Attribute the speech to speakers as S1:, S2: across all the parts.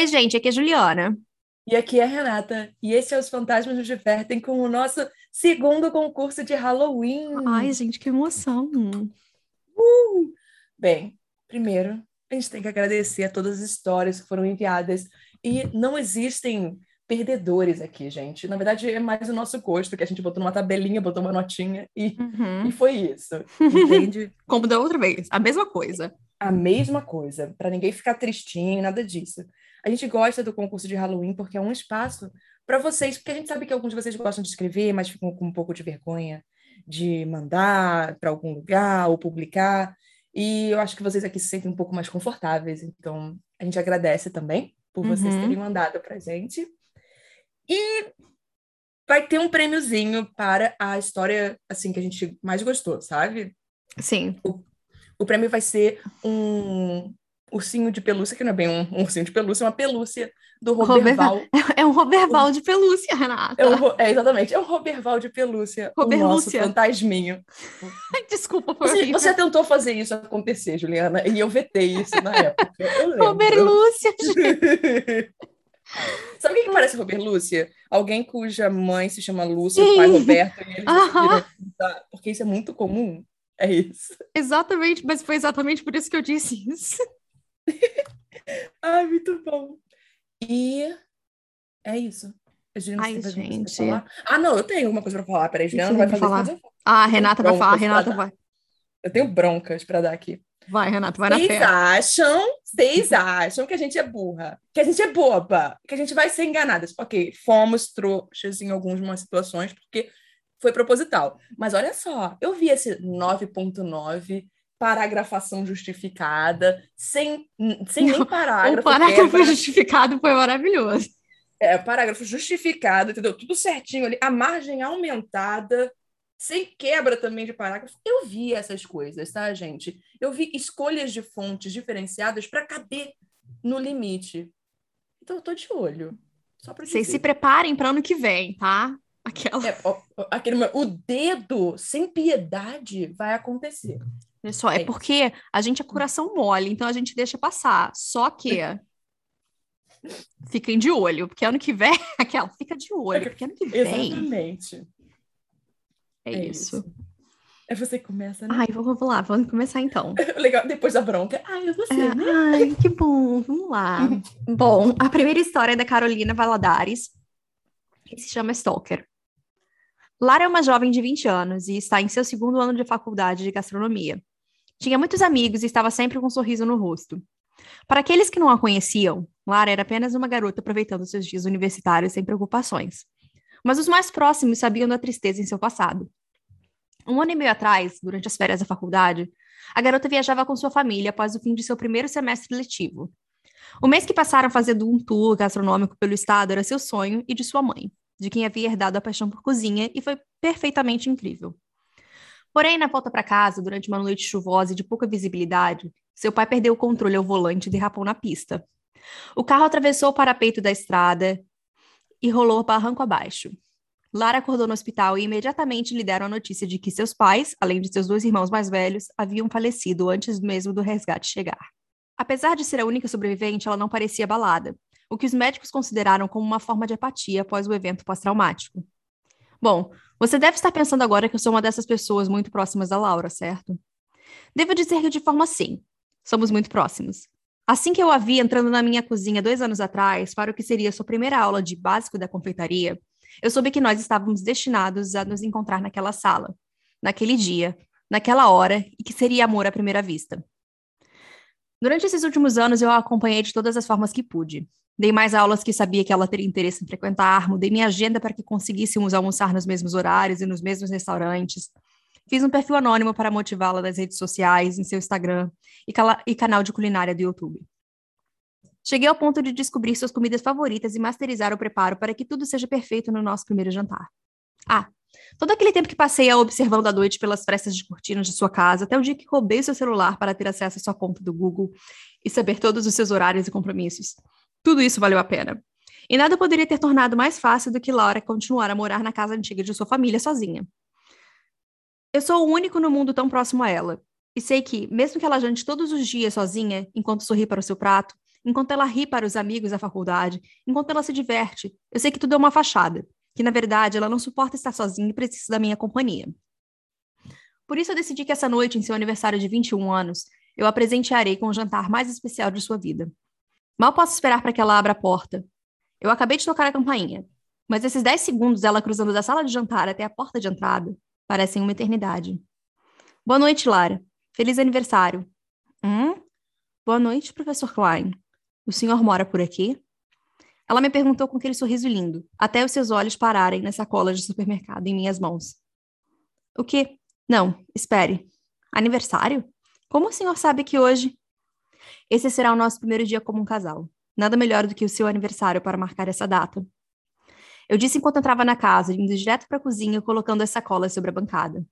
S1: Oi, gente, aqui é a Juliana.
S2: E aqui é a Renata. E esse é Os Fantasmas nos Divertem com o nosso segundo concurso de Halloween.
S1: Ai, gente, que emoção.
S2: Uh! Bem, primeiro, a gente tem que agradecer a todas as histórias que foram enviadas. E não existem perdedores aqui, gente. Na verdade, é mais o nosso gosto, que a gente botou numa tabelinha, botou uma notinha e,
S1: Uhum.
S2: e foi isso. Entende?
S1: Como da outra vez, a mesma coisa.
S2: a mesma coisa, para ninguém ficar tristinho, nada disso. A gente gosta do concurso de Halloween porque é um espaço para vocês, porque a gente sabe que alguns de vocês gostam de escrever, mas ficam com um pouco de vergonha de mandar para algum lugar ou publicar. E eu acho que vocês aqui se sentem um pouco mais confortáveis, então a gente agradece também por vocês
S1: Uhum.
S2: terem mandado para gente. E vai ter um prêmiozinho para a história assim que a gente mais gostou, sabe?
S1: Sim.
S2: O prêmio vai ser um ursinho de pelúcia, que não é bem um, um ursinho de pelúcia, é uma pelúcia do
S1: Roberval.
S2: Roberval.
S1: É um Roberval de pelúcia, Renata.
S2: É, um é, exatamente, é um Roberval de pelúcia, o nosso.
S1: Ai, desculpa, foi
S2: Você, você tentou fazer isso acontecer, Juliana, e eu vetei isso na época.
S1: Roberlúcia, gente.
S2: Sabe o que, que parece Roberlúcia? Alguém cuja mãe se chama Lúcia,
S1: Sim.
S2: o pai Roberto, e eles porque isso é muito comum. É isso.
S1: Exatamente, mas foi exatamente por isso que eu disse isso.
S2: Ai, muito bom. E é isso. A Juliana,
S1: Ai, gente.
S2: falar? Ah, não, eu tenho alguma coisa pra falar. Peraí, Juliana vai fazer falo.
S1: Ah, a Renata vai falar, Renata vai.
S2: Eu tenho broncas pra dar aqui.
S1: Vai, Renata, vai na
S2: Vocês
S1: fé.
S2: acham, vocês acham que a gente é burra, que a gente é boba, que a gente vai ser enganadas. Ok, fomos trouxas em algumas situações, porque foi proposital. Mas olha só, eu vi esse 9.9, paragrafação justificada, sem, sem nem
S1: O
S2: parágrafo.
S1: parágrafo
S2: quebra.
S1: justificado foi maravilhoso.
S2: É, parágrafo justificado, entendeu? Tudo certinho ali, a margem aumentada, sem quebra também de parágrafo. Eu vi essas coisas, tá, gente? Eu vi escolhas de fontes diferenciadas para caber no limite. Então eu tô de olho. Só para
S1: Vocês se preparem para ano que vem, tá? Aquela.
S2: É, ó, aquele, o dedo sem piedade vai acontecer.
S1: Olha só, é
S2: É.
S1: porque a gente é coração mole, então a gente deixa passar. Só que fiquem de olho, porque ano que vem, aquela, fica de olho, porque ano que vem
S2: Exatamente.
S1: é,
S2: É
S1: isso.
S2: isso. É você que começa, né?
S1: Ai, vamos lá, vamos começar então.
S2: Legal, depois da bronca. Ai, é você,
S1: É,
S2: né?
S1: ai, que bom, vamos lá. Bom, a primeira história é da Carolina Valadares, que se chama Stalker. Lara é uma jovem de 20 anos e está em seu segundo ano de faculdade de gastronomia. Tinha muitos amigos e estava sempre com um sorriso no rosto. Para aqueles que não a conheciam, Lara era apenas uma garota aproveitando seus dias universitários sem preocupações. Mas os mais próximos sabiam da tristeza em seu passado. Um ano e meio atrás, durante as férias da faculdade, a garota viajava com sua família após o fim de seu primeiro semestre letivo. O mês que passaram fazendo um tour gastronômico pelo estado era seu sonho e de sua mãe, de quem havia herdado a paixão por cozinha e foi perfeitamente incrível. Porém, na volta para casa, durante uma noite chuvosa e de pouca visibilidade, seu pai perdeu o controle ao volante e derrapou na pista. O carro atravessou o parapeito da estrada e rolou barranco abaixo. Lara acordou no hospital e imediatamente lhe deram a notícia de que seus pais, além de seus dois irmãos mais velhos, haviam falecido antes mesmo do resgate chegar. Apesar de ser a única sobrevivente, ela não parecia abalada, o que os médicos consideraram como uma forma de apatia após o evento pós-traumático. Bom, você deve estar pensando agora que eu sou uma dessas pessoas muito próximas da Laura, certo? Devo dizer que de forma sim. Somos muito próximos. Assim que eu a vi entrando na minha cozinha dois anos atrás, para o que seria sua primeira aula de básico da confeitaria, eu soube que nós estávamos destinados a nos encontrar naquela sala, naquele dia, naquela hora, e que seria amor à primeira vista. Durante esses últimos anos, eu a acompanhei de todas as formas que pude. Dei mais aulas que sabia que ela teria interesse em frequentar, mudei minha agenda para que conseguíssemos almoçar nos mesmos horários e nos mesmos restaurantes. Fiz um perfil anônimo para motivá-la nas redes sociais, em seu Instagram e, e canal de culinária do YouTube. Cheguei ao ponto de descobrir suas comidas favoritas e masterizar o preparo para que tudo seja perfeito no nosso primeiro jantar. Ah, todo aquele tempo que passei a observando à noite pelas frestas de cortinas de sua casa, até o dia que roubei seu celular para ter acesso à sua conta do Google e saber todos os seus horários e compromissos. Tudo isso valeu a pena. E nada poderia ter tornado mais fácil do que Laura continuar a morar na casa antiga de sua família sozinha. Eu sou o único no mundo tão próximo a ela. E sei que, mesmo que ela jante todos os dias sozinha, enquanto sorri para o seu prato, enquanto ela ri para os amigos da faculdade, enquanto ela se diverte. Eu sei que tudo é uma fachada, que na verdade ela não suporta estar sozinha e precisa da minha companhia. Por isso eu decidi que essa noite, em seu aniversário de 21 anos, eu a presentearei com o jantar mais especial de sua vida. Mal posso esperar para que ela abra a porta. Eu acabei de tocar a campainha, mas esses 10 segundos dela cruzando da sala de jantar até a porta de entrada parecem uma eternidade. Boa noite, Lara. Feliz aniversário. Hum? Boa noite, professor Klein. O senhor mora por aqui? Ela me perguntou com aquele sorriso lindo, até os seus olhos pararem na sacola de supermercado em minhas mãos. O quê? Não, espere. Aniversário? Como o senhor sabe que hoje? Esse será o nosso primeiro dia como um casal. Nada melhor do que o seu aniversário para marcar essa data. Eu disse enquanto entrava na casa, indo direto para a cozinha, colocando as sacolas sobre a bancada.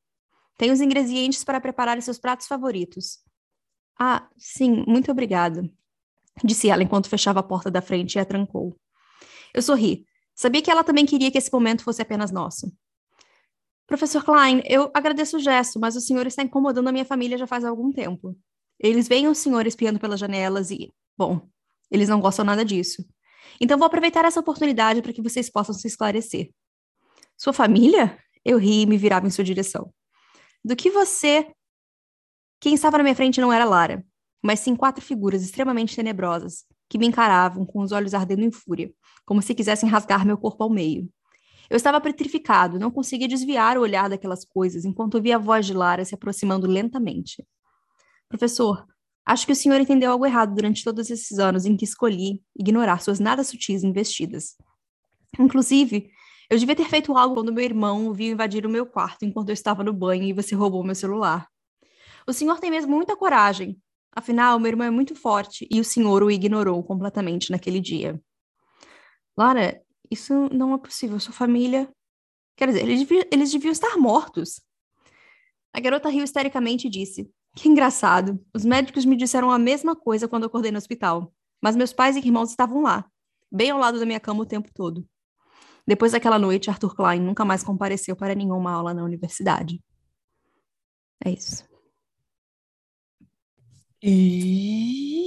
S1: Tem os ingredientes para preparar seus pratos favoritos. Ah, sim, muito obrigada, disse ela enquanto fechava a porta da frente e a trancou. Eu sorri. Sabia que ela também queria que esse momento fosse apenas nosso. Professor Klein, eu agradeço o gesto, mas o senhor está incomodando a minha família já faz algum tempo. Eles veem o senhor espiando pelas janelas e, bom, eles não gostam nada disso. Então vou aproveitar essa oportunidade para que vocês possam se esclarecer. Sua família? Eu ri e me virava em sua direção. Do que você. Quem estava na minha frente não era Lara, mas sim quatro figuras extremamente tenebrosas que me encaravam com os olhos ardendo em fúria, como se quisessem rasgar meu corpo ao meio. Eu estava petrificado, não conseguia desviar o olhar daquelas coisas enquanto ouvia a voz de Lara se aproximando lentamente. Professor, acho que o senhor entendeu algo errado durante todos esses anos em que escolhi ignorar suas nada sutis investidas. Inclusive, eu devia ter feito algo quando meu irmão viu invadir o meu quarto enquanto eu estava no banho e você roubou meu celular. O senhor tem mesmo muita coragem. Afinal, meu irmão é muito forte e o senhor o ignorou completamente naquele dia. Lara, isso não é possível. Sua família. Quer dizer, eles deviam, eles deviam estar mortos. A garota riu histericamente e disse: Que engraçado. Os médicos me disseram a mesma coisa quando acordei no hospital. Mas meus pais e irmãos estavam lá, bem ao lado da minha cama o tempo todo. Depois daquela noite, Arthur Klein nunca mais compareceu para nenhuma aula na universidade. É isso.
S2: E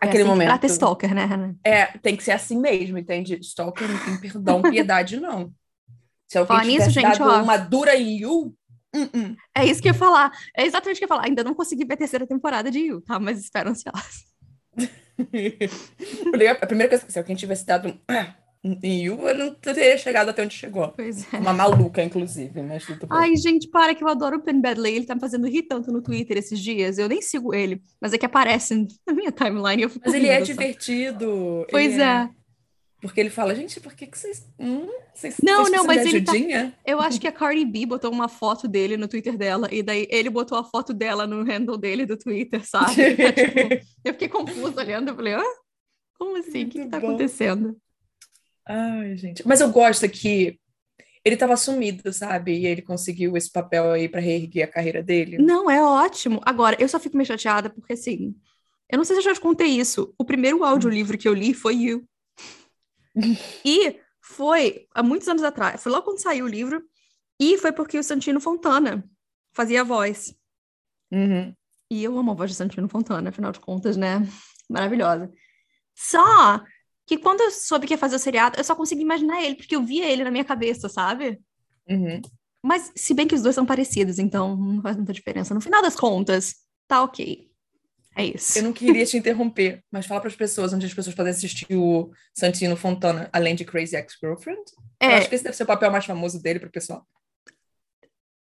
S1: É
S2: aquele
S1: assim
S2: momento.
S1: Trata stalker, né, Hannah?
S2: É, tem que ser assim mesmo, entende? Stalker não tem perdão, piedade, não. Se alguém
S1: Falar nisso, gente,
S2: dado
S1: ó.
S2: uma dura em You, hum.
S1: É isso que eu ia falar. É exatamente o que eu ia falar. Ainda não consegui ver a terceira temporada de You, tá? Mas espero ansiosa.
S2: a primeira coisa que se alguém tivesse dado em You, eu não teria chegado até onde chegou.
S1: Pois é.
S2: Uma maluca, inclusive, mas tudo bem.
S1: Ai, gente, para que eu adoro o Penn Badley. Ele tá me fazendo rir tanto no Twitter esses dias. Eu nem sigo ele, mas é que aparece na minha timeline eu fico
S2: Mas ele é
S1: rindo, sabe?
S2: divertido.
S1: Pois
S2: ele
S1: é.
S2: Porque ele fala, gente, por que, que vocês. Hum, vocês
S1: Não,
S2: vocês
S1: não, mas ele tá-? Eu acho que a Cardi B botou uma foto dele no Twitter dela, e daí ele botou a foto dela no handle dele do Twitter, sabe? É, tipo, eu fiquei confusa olhando, eu falei, hã? Como assim? O que, que tá
S2: bom.
S1: acontecendo?
S2: Ai, gente. Mas eu gosto que ele tava sumido, sabe? E ele conseguiu esse papel aí pra reerguer a carreira dele.
S1: Não, é ótimo. Agora, eu só fico meio chateada porque, assim, eu não sei se eu já te contei isso. O primeiro audiolivro que eu li foi You. E foi há muitos anos atrás. Foi logo quando saiu o livro. E foi porque o Santino Fontana fazia a voz.
S2: Uhum.
S1: E eu amo a voz de Santino Fontana, afinal de contas, né? Maravilhosa. Só que quando eu soube que ia fazer o seriado, eu só consegui imaginar ele, porque eu via ele na minha cabeça, sabe?
S2: Uhum.
S1: Mas, se bem que os dois são parecidos, então não faz muita diferença. No final das contas, tá ok. É isso.
S2: Eu não queria te interromper, mas fala para as pessoas onde as pessoas podem assistir o Santino Fontana, além de Crazy Ex-Girlfriend. Eu
S1: É,
S2: acho que esse deve ser o papel mais famoso dele para o pessoal.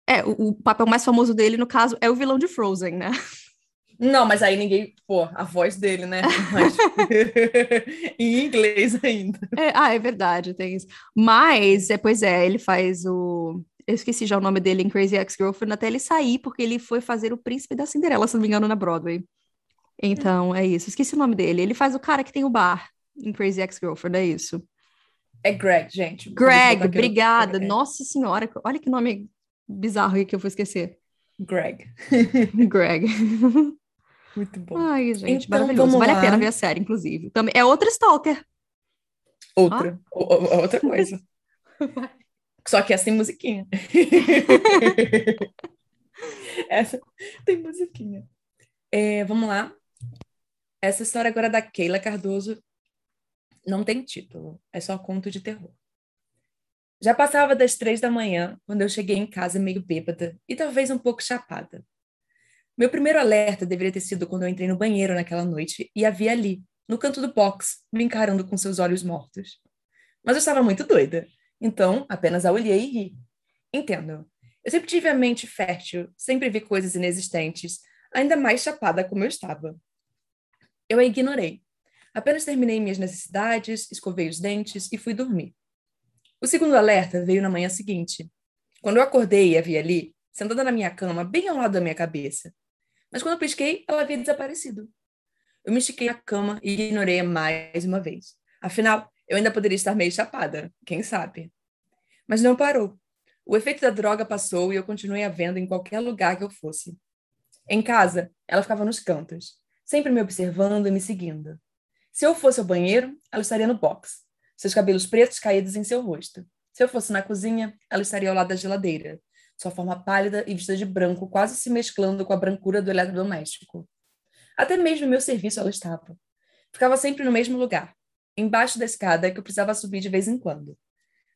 S1: é o, o papel mais famoso dele, no caso, é o vilão de Frozen, né?
S2: Não, mas aí ninguém. Pô, a voz dele, né? Mas... em inglês ainda.
S1: É, ah, é verdade, tem isso. Mas, é, pois é, ele faz o. Eu esqueci já o nome dele em Crazy Ex-Girlfriend até ele sair, porque ele foi fazer o Príncipe da Cinderela, se não me engano, na Broadway. Então, é isso. Esqueci o nome dele. Ele faz o cara que tem o bar em Crazy Ex-Girlfriend, é isso.
S2: É Greg, gente.
S1: Greg, obrigada.
S2: É,
S1: Nossa senhora, olha que nome bizarro aí que eu vou esquecer.
S2: Greg.
S1: Greg.
S2: Muito bom.
S1: Ai, gente,
S2: Então,
S1: maravilhoso. Vale a
S2: lá.
S1: pena ver a série, inclusive. Também é outra stalker.
S2: Outra. O- o- outra coisa. Só que essa tem musiquinha. essa tem musiquinha. É, vamos lá. Essa história agora da Keila Cardoso não tem título, é só conto de terror. Já passava das três da manhã quando eu cheguei em casa meio bêbada e talvez um pouco chapada. Meu primeiro alerta deveria ter sido quando eu entrei no banheiro naquela noite e a vi ali, no canto do box, me encarando com seus olhos mortos. Mas eu estava muito doida, então apenas a olhei e ri. Entendo. Eu sempre tive a mente fértil, sempre vi coisas inexistentes, ainda mais chapada como eu estava. Eu a ignorei. Apenas terminei minhas necessidades, escovei os dentes e fui dormir. O segundo alerta veio na manhã seguinte. Quando eu acordei e a vi ali, sentada na minha cama, bem ao lado da minha cabeça. Mas quando eu pisquei, ela havia desaparecido. Eu me estiquei na cama e ignorei-a mais uma vez. Afinal, eu ainda poderia estar meio chapada, quem sabe? Mas não parou. O efeito da droga passou e eu continuei a vendo em qualquer lugar que eu fosse. Em casa, ela ficava nos cantos, sempre me observando e me seguindo. Se eu fosse ao banheiro, ela estaria no box, seus cabelos pretos caídos em seu rosto. Se eu fosse na cozinha, ela estaria ao lado da geladeira, sua forma pálida e vestida de branco, quase se mesclando com a brancura do eletrodoméstico. Até mesmo meu serviço ela estava. Ficava sempre no mesmo lugar, embaixo da escada que eu precisava subir de vez em quando.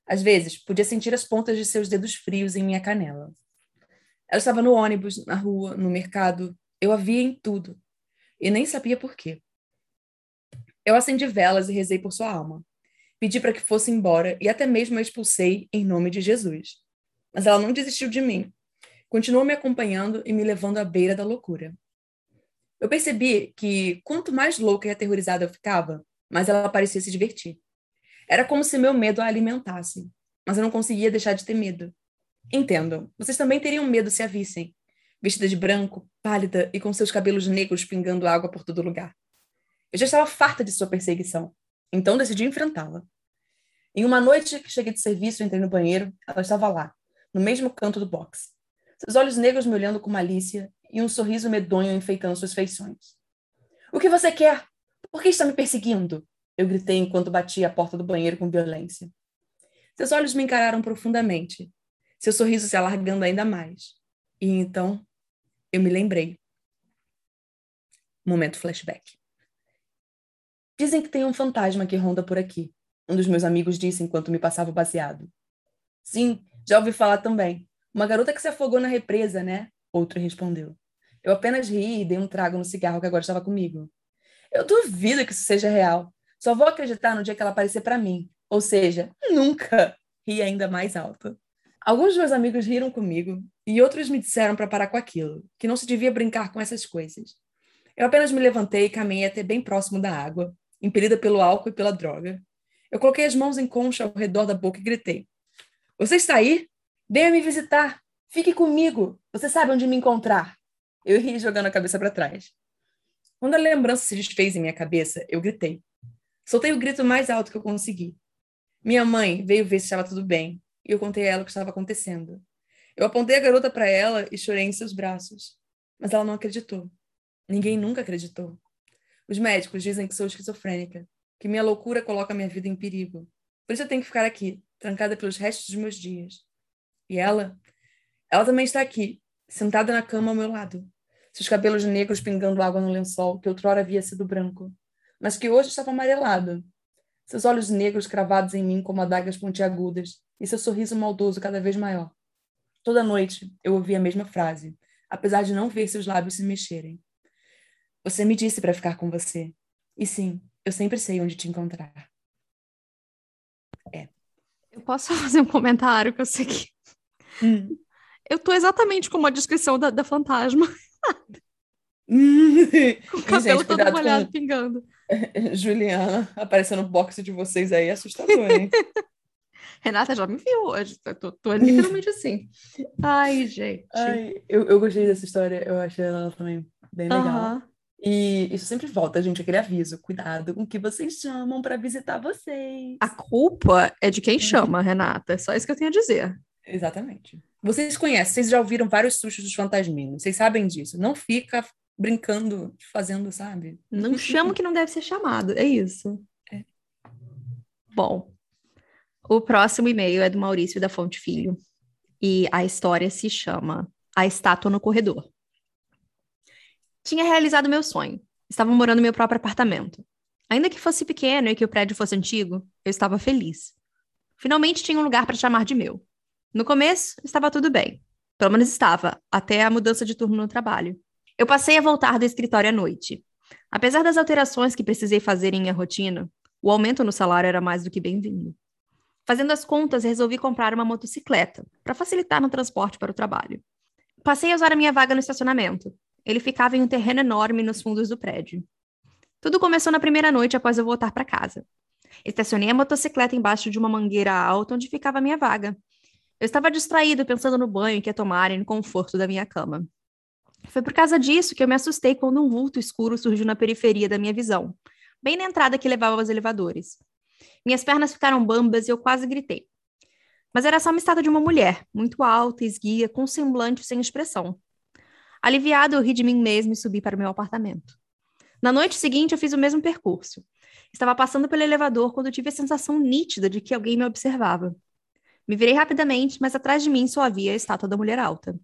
S2: Às vezes, podia sentir as pontas de seus dedos frios em minha canela. Ela estava no ônibus, na rua, no mercado. Eu a via em tudo. E nem sabia por quê. Eu acendi velas e rezei por sua alma. Pedi para que fosse embora e até mesmo a expulsei em nome de Jesus. Mas ela não desistiu de mim. Continuou me acompanhando e me levando à beira da loucura. Eu percebi que quanto mais louca e aterrorizada eu ficava, mais ela parecia se divertir. Era como se meu medo a alimentasse, mas eu não conseguia deixar de ter medo. Entendo, vocês também teriam medo se a vissem, vestida de branco, pálida e com seus cabelos negros pingando água por todo lugar. Eu já estava farta de sua perseguição, então decidi enfrentá-la. Em uma noite que cheguei de serviço e entrei no banheiro, ela estava lá, no mesmo canto do box. Seus olhos negros me olhando com malícia e um sorriso medonho enfeitando suas feições. O que você quer? Por que está me perseguindo? Eu gritei enquanto batia a porta do banheiro com violência. Seus olhos me encararam profundamente, seu sorriso se alargando ainda mais. E então eu me lembrei. Momento flashback. Dizem que tem um fantasma que ronda por aqui. Um dos meus amigos disse enquanto me passava baseado. Sim, já ouvi falar também. Uma garota que se afogou na represa, né? Outro respondeu. Eu apenas ri e dei um trago no cigarro que agora estava comigo. Eu duvido que isso seja real. Só vou acreditar no dia que ela aparecer para mim. Ou seja, nunca. Ri ainda mais alto. Alguns dos meus amigos riram comigo e outros me disseram para parar com aquilo, que não se devia brincar com essas coisas. Eu apenas me levantei e caminhei até bem próximo da água, impelida pelo álcool e pela droga. Eu coloquei as mãos em concha ao redor da boca e gritei: Você está aí? Venha me visitar! Fique comigo! Você sabe onde me encontrar! Eu ri jogando a cabeça para trás. Quando a lembrança se desfez em minha cabeça, eu gritei. Soltei o grito mais alto que eu consegui. Minha mãe veio ver se estava tudo bem, e eu contei a ela o que estava acontecendo. Eu apontei a garota para ela e chorei em seus braços. Mas ela não acreditou. Ninguém nunca acreditou. Os médicos dizem que sou esquizofrênica, que minha loucura coloca minha vida em perigo. Por isso eu tenho que ficar aqui, trancada pelos restos dos meus dias. E ela? Ela também está aqui, sentada na cama ao meu lado, seus cabelos negros pingando água no lençol que outrora havia sido branco mas que hoje estava amarelado. Seus olhos negros cravados em mim como adagas pontiagudas e seu sorriso maldoso cada vez maior. Toda noite eu ouvia a mesma frase, apesar de não ver seus lábios se mexerem. Você me disse para ficar com você. E sim, eu sempre sei onde te encontrar. É.
S1: Eu posso fazer um comentário que eu sei que. Hum. Eu tô exatamente como a descrição da, da fantasma. com o cabelo Gente, todo molhado, com... pingando.
S2: Juliana aparecendo no boxe de vocês aí é assustador, hein?
S1: Renata já me viu hoje, tô, tô literalmente assim. Ai, gente.
S2: Ai, eu, eu gostei dessa história, eu achei ela também bem legal. E isso sempre volta, gente, aquele aviso. Cuidado com o que vocês chamam para visitar vocês.
S1: A culpa é de quem chama, Renata. É só isso que eu tenho a dizer.
S2: Exatamente. Vocês conhecem, vocês já ouviram vários sustos dos fantasminhos, vocês sabem disso. Não fica brincando, fazendo, sabe?
S1: Não chama que não deve ser chamado, é isso. É. Bom, o próximo e-mail é do Maurício da Fonte Filho e a história se chama A Estátua no Corredor. Tinha realizado meu sonho. Estava morando no meu próprio apartamento. Ainda que fosse pequeno e que o prédio fosse antigo, eu estava feliz. Finalmente tinha um lugar para chamar de meu. No começo, estava tudo bem. Pelo menos estava, até a mudança de turno no trabalho. Eu passei a voltar do escritório à noite. Apesar das alterações que precisei fazer em minha rotina, o aumento no salário era mais do que bem-vindo. Fazendo as contas, resolvi comprar uma motocicleta, para facilitar no transporte para o trabalho. Passei a usar a minha vaga no estacionamento. Ele ficava em um terreno enorme nos fundos do prédio. Tudo começou na primeira noite após eu voltar para casa. Estacionei a motocicleta embaixo de uma mangueira alta onde ficava a minha vaga. Eu estava distraído pensando no banho que ia tomar e no conforto da minha cama. Foi por causa disso que eu me assustei quando um vulto escuro surgiu na periferia da minha visão, bem na entrada que levava aos elevadores. Minhas pernas ficaram bambas e eu quase gritei. Mas era só uma estátua de uma mulher, muito alta, esguia, com semblante sem expressão. Aliviado, eu ri de mim mesmo e subi para o meu apartamento. Na noite seguinte, eu fiz o mesmo percurso. Estava passando pelo elevador quando tive a sensação nítida de que alguém me observava. Me virei rapidamente, mas atrás de mim só havia a estátua da mulher alta.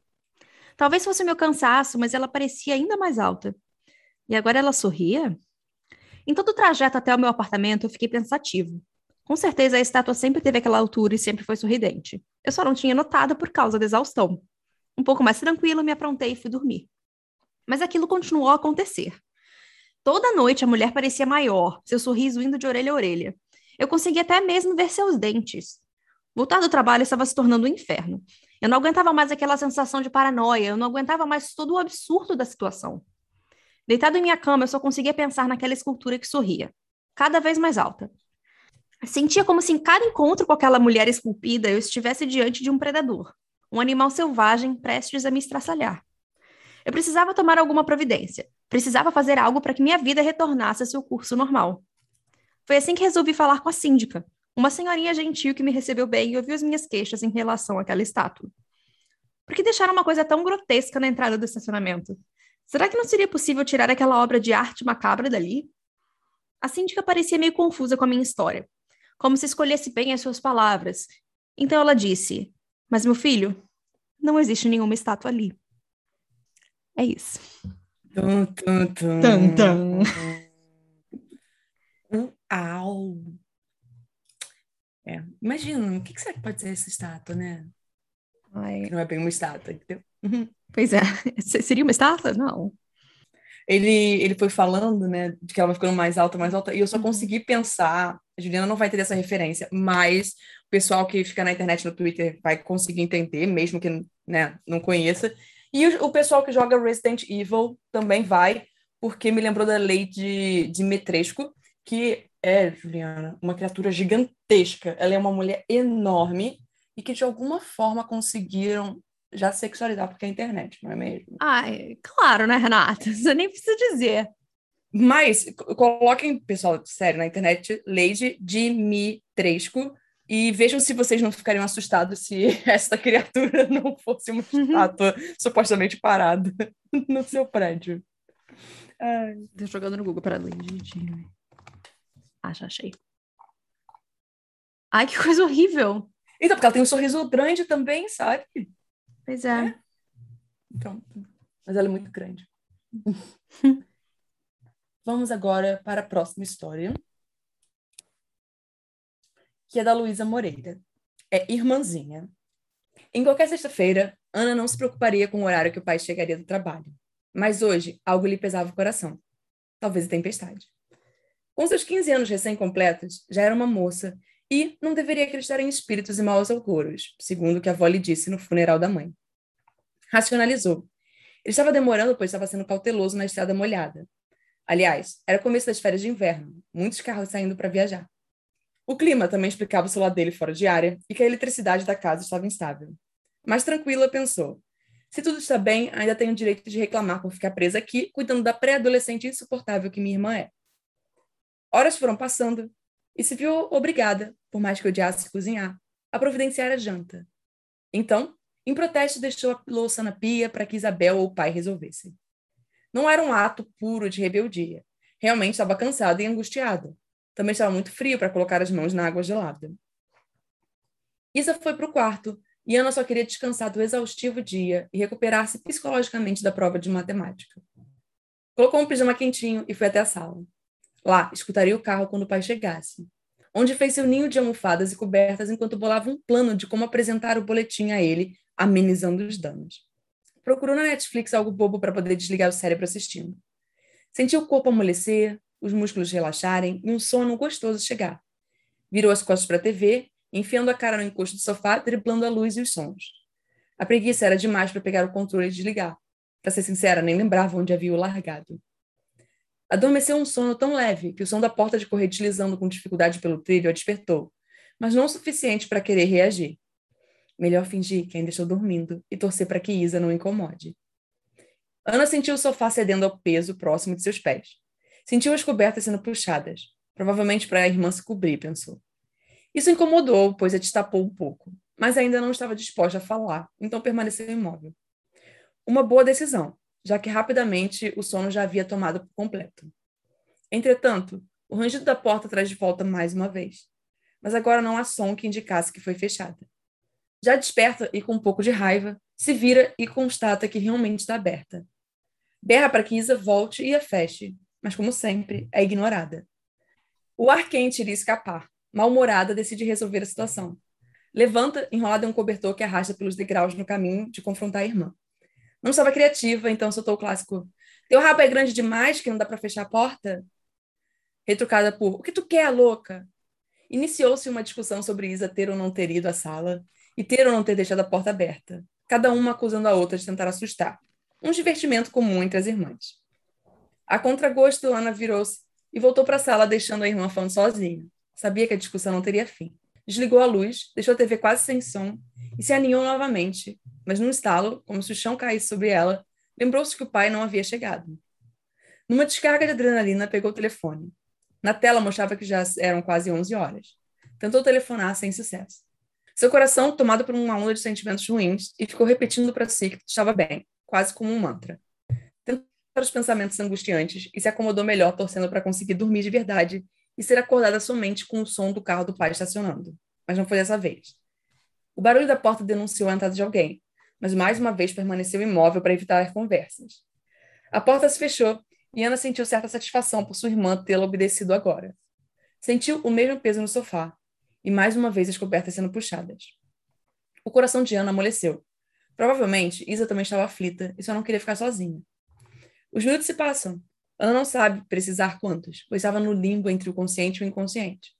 S1: Talvez fosse meu cansaço, mas ela parecia ainda mais alta. E agora ela sorria? Em todo o trajeto até o meu apartamento, eu fiquei pensativo. Com certeza a estátua sempre teve aquela altura e sempre foi sorridente. Eu só não tinha notado por causa da exaustão. Um pouco mais tranquilo, me aprontei e fui dormir. Mas aquilo continuou a acontecer. Toda noite a mulher parecia maior, seu sorriso indo de orelha a orelha. Eu conseguia até mesmo ver seus dentes. Voltar do trabalho estava se tornando um inferno. Eu não aguentava mais aquela sensação de paranoia, eu não aguentava mais todo o absurdo da situação. Deitado em minha cama, eu só conseguia pensar naquela escultura que sorria, cada vez mais alta. Sentia como se em cada encontro com aquela mulher esculpida eu estivesse diante de um predador, um animal selvagem prestes a me estraçalhar. Eu precisava tomar alguma providência, precisava fazer algo para que minha vida retornasse a seu curso normal. Foi assim que resolvi falar com a síndica, uma senhorinha gentil que me recebeu bem e ouviu as minhas queixas em relação àquela estátua. Por que deixaram uma coisa tão grotesca na entrada do estacionamento? Será que não seria possível tirar aquela obra de arte macabra dali? A síndica parecia meio confusa com a minha história, como se escolhesse bem as suas palavras. Então ela disse: Mas meu filho, não existe nenhuma estátua ali. É isso.
S2: Tum, tum, tum.
S1: Tum, tum.
S2: Um au. É, imagina, o que, que será que pode ser essa estátua, né?
S1: Ai,
S2: Que não é bem uma estátua, entendeu?
S1: Pois é. Se- Seria uma estátua? Não.
S2: Ele, ele foi falando, né, de que ela vai ficando mais alta, mais alta, e eu só
S1: Uhum.
S2: consegui pensar, a Juliana não vai ter essa referência, mas o pessoal que fica na internet, no Twitter, vai conseguir entender, mesmo que, né, não conheça. E o, o pessoal que joga Resident Evil também vai, porque me lembrou da lei de, de Metresco, que é, Juliana, uma criatura gigantesca. Ela é uma mulher enorme e que, de alguma forma, conseguiram já sexualizar, porque é a internet, não é mesmo?
S1: Ai, claro, né, Renata? Você nem precisa dizer.
S2: Mas co- coloquem, pessoal, sério, na internet, Lady Dimitrescu e vejam se vocês não ficariam assustados se esta criatura não fosse uma
S1: Uhum.
S2: estátua supostamente parada no seu prédio. Ai.
S1: Tô jogando no Google para Lady Di. Ah, já achei. Ai, que coisa horrível.
S2: Então, porque ela tem um sorriso grande também, sabe?
S1: Pois é.
S2: Então, mas ela é muito grande. Vamos agora para a próxima história, que é da Luísa Moreira. É Irmãzinha. Em qualquer sexta-feira, Ana não se preocuparia com o horário que o pai chegaria do trabalho. Mas hoje, algo lhe pesava o coração. Talvez a tempestade. Com seus 15 anos recém-completos, já era uma moça e não deveria acreditar em espíritos e maus auguros, segundo o que a avó lhe disse no funeral da mãe. Racionalizou. Ele estava demorando, pois estava sendo cauteloso na estrada molhada. Aliás, era começo das férias de inverno, muitos carros saindo para viajar. O clima também explicava o celular dele fora de área e que a eletricidade da casa estava instável. Mais tranquila, pensou. Se tudo está bem, ainda tenho o direito de reclamar por ficar presa aqui, cuidando da pré-adolescente insuportável que minha irmã é. Horas foram passando e se viu obrigada, por mais que odiasse cozinhar, a providenciar a janta. Então, em protesto, deixou a louça na pia para que Isabel ou o pai resolvessem. Não era um ato puro de rebeldia. Realmente estava cansada e angustiada. Também estava muito frio para colocar as mãos na água gelada. Isa foi para o quarto e Ana só queria descansar do exaustivo dia e recuperar-se psicologicamente da prova de matemática. Colocou um pijama quentinho e foi até a sala. Lá, escutaria o carro quando o pai chegasse. Onde fez seu ninho de almofadas e cobertas enquanto bolava um plano de como apresentar o boletim a ele, amenizando os danos. Procurou na Netflix algo bobo para poder desligar o cérebro assistindo. Sentiu o corpo amolecer, os músculos relaxarem e um sono gostoso chegar. Virou as costas para a TV, enfiando a cara no encosto do sofá, driblando a luz e os sons. A preguiça era demais para pegar o controle e desligar. Para ser sincera, nem lembrava onde havia o largado. Adormeceu um sono tão leve que o som da porta de correr deslizando com dificuldade pelo trilho a despertou, mas não o suficiente para querer reagir. Melhor fingir que ainda estou dormindo e torcer para que Isa não incomode. Ana sentiu o sofá cedendo ao peso próximo de seus pés. Sentiu as cobertas sendo puxadas, provavelmente para a irmã se cobrir, pensou. Isso incomodou, pois a destapou um pouco, mas ainda não estava disposta a falar, então permaneceu imóvel. Uma boa decisão, já que rapidamente o sono já havia tomado por completo. Entretanto, o rangido da porta traz de volta mais uma vez, mas agora não há som que indicasse que foi fechada. Já desperta e com um pouco de raiva, se vira e constata que realmente está aberta. Berra para que Isa volte e a feche, mas como sempre, é ignorada. O ar quente iria escapar. Mal-humorada, decide resolver a situação. Levanta, enrolada em um cobertor que arrasta pelos degraus no caminho de confrontar a irmã. Não estava criativa, então soltou o clássico: Teu rabo é grande demais que não dá para fechar a porta? Retrucada por: O que tu quer, louca? Iniciou-se uma discussão sobre Isa ter ou não ter ido à sala e ter ou não ter deixado a porta aberta, cada uma acusando a outra de tentar assustar. Um divertimento comum entre as irmãs. A contragosto, Ana virou-se e voltou para a sala, deixando a irmã falando sozinha. Sabia que a discussão não teria fim. Desligou a luz, deixou a TV quase sem som e se aninhou novamente, mas num estalo, como se o chão caísse sobre ela, lembrou-se que o pai não havia chegado. Numa descarga de adrenalina, pegou o telefone. Na tela mostrava que já eram quase 11 horas. Tentou telefonar sem sucesso. Seu coração tomado por uma onda de sentimentos ruins e ficou repetindo para si que estava bem, quase como um mantra. Tentou os pensamentos angustiantes e se acomodou melhor torcendo para conseguir dormir de verdade e ser acordada somente com o som do carro do pai estacionando. Mas não foi dessa vez. O barulho da porta denunciou a entrada de alguém, mas mais uma vez permaneceu imóvel para evitar conversas. A porta se fechou e Ana sentiu certa satisfação por sua irmã tê-la obedecido agora. Sentiu o mesmo peso no sofá e mais uma vez as cobertas sendo puxadas. O coração de Ana amoleceu. Provavelmente, Isa também estava aflita e só não queria ficar sozinha. Os minutos se passam. Ana não sabe precisar quantos, pois estava no limbo entre o consciente e o inconsciente.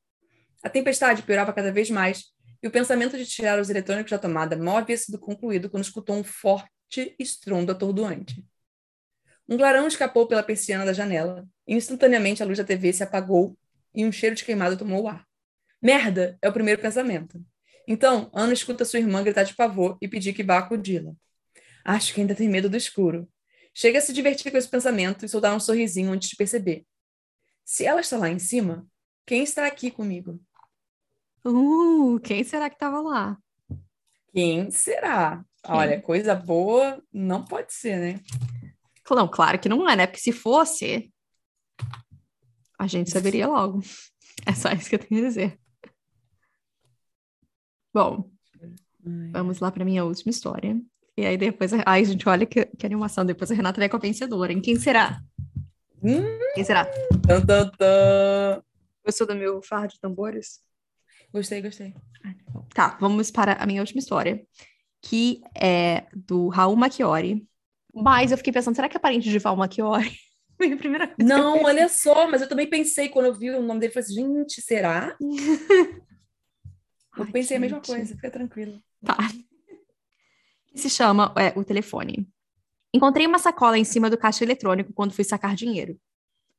S2: A tempestade piorava cada vez mais e o pensamento de tirar os eletrônicos da tomada mal havia sido concluído quando escutou um forte estrondo atordoante. Um clarão escapou pela persiana da janela e instantaneamente a luz da TV se apagou e um cheiro de queimado tomou o ar. Merda! É o primeiro pensamento. Então, Ana escuta sua irmã gritar de pavor e pedir que vá acudi-la. Acho que ainda tem medo do escuro. Chega a se divertir com esse pensamento e soltar um sorrisinho antes de perceber. Se ela está lá em cima, quem está aqui comigo?
S1: Uh, quem será que estava lá?
S2: Quem será? Quem? Olha, coisa boa não pode ser, né?
S1: Não, claro que não é, né? Porque se fosse, a gente saberia logo. É só isso que eu tenho a dizer. Bom, vamos lá para minha última história. E aí depois, ai gente, olha que, que animação. Depois a Renata vai com a vencedora. Em quem será?
S2: Hum,
S1: quem será?
S2: Tum, tum, tum.
S1: Gostou do meu fardo de tambores?
S2: Gostei, gostei.
S1: Tá, vamos para a minha última história, que é do Raul Macchiori. Mas eu fiquei pensando, será que é parente de Val Macchiori?
S2: Minha primeira Não, olha só, mas eu também pensei quando eu vi o nome dele, falei assim, gente, será? eu Ai, pensei a mesma coisa, fica tranquilo.
S1: Tá. Que se chama é, o telefone. Encontrei uma sacola em cima do caixa eletrônico quando fui sacar dinheiro.